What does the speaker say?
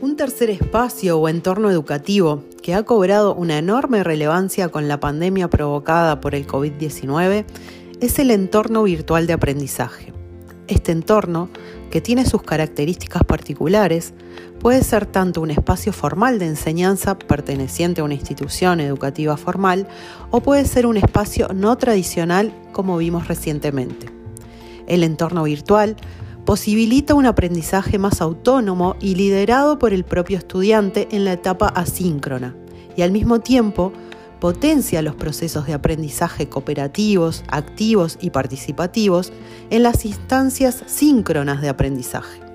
Un tercer espacio o entorno educativo que ha cobrado una enorme relevancia con la pandemia provocada por el COVID-19 es el entorno virtual de aprendizaje. Este entorno, que tiene sus características particulares, puede ser tanto un espacio formal de enseñanza perteneciente a una institución educativa formal o puede ser un espacio no tradicional como vimos recientemente. El entorno virtual posibilita un aprendizaje más autónomo y liderado por el propio estudiante en la etapa asíncrona y al mismo tiempo potencia los procesos de aprendizaje cooperativos, activos y participativos en las instancias síncronas de aprendizaje.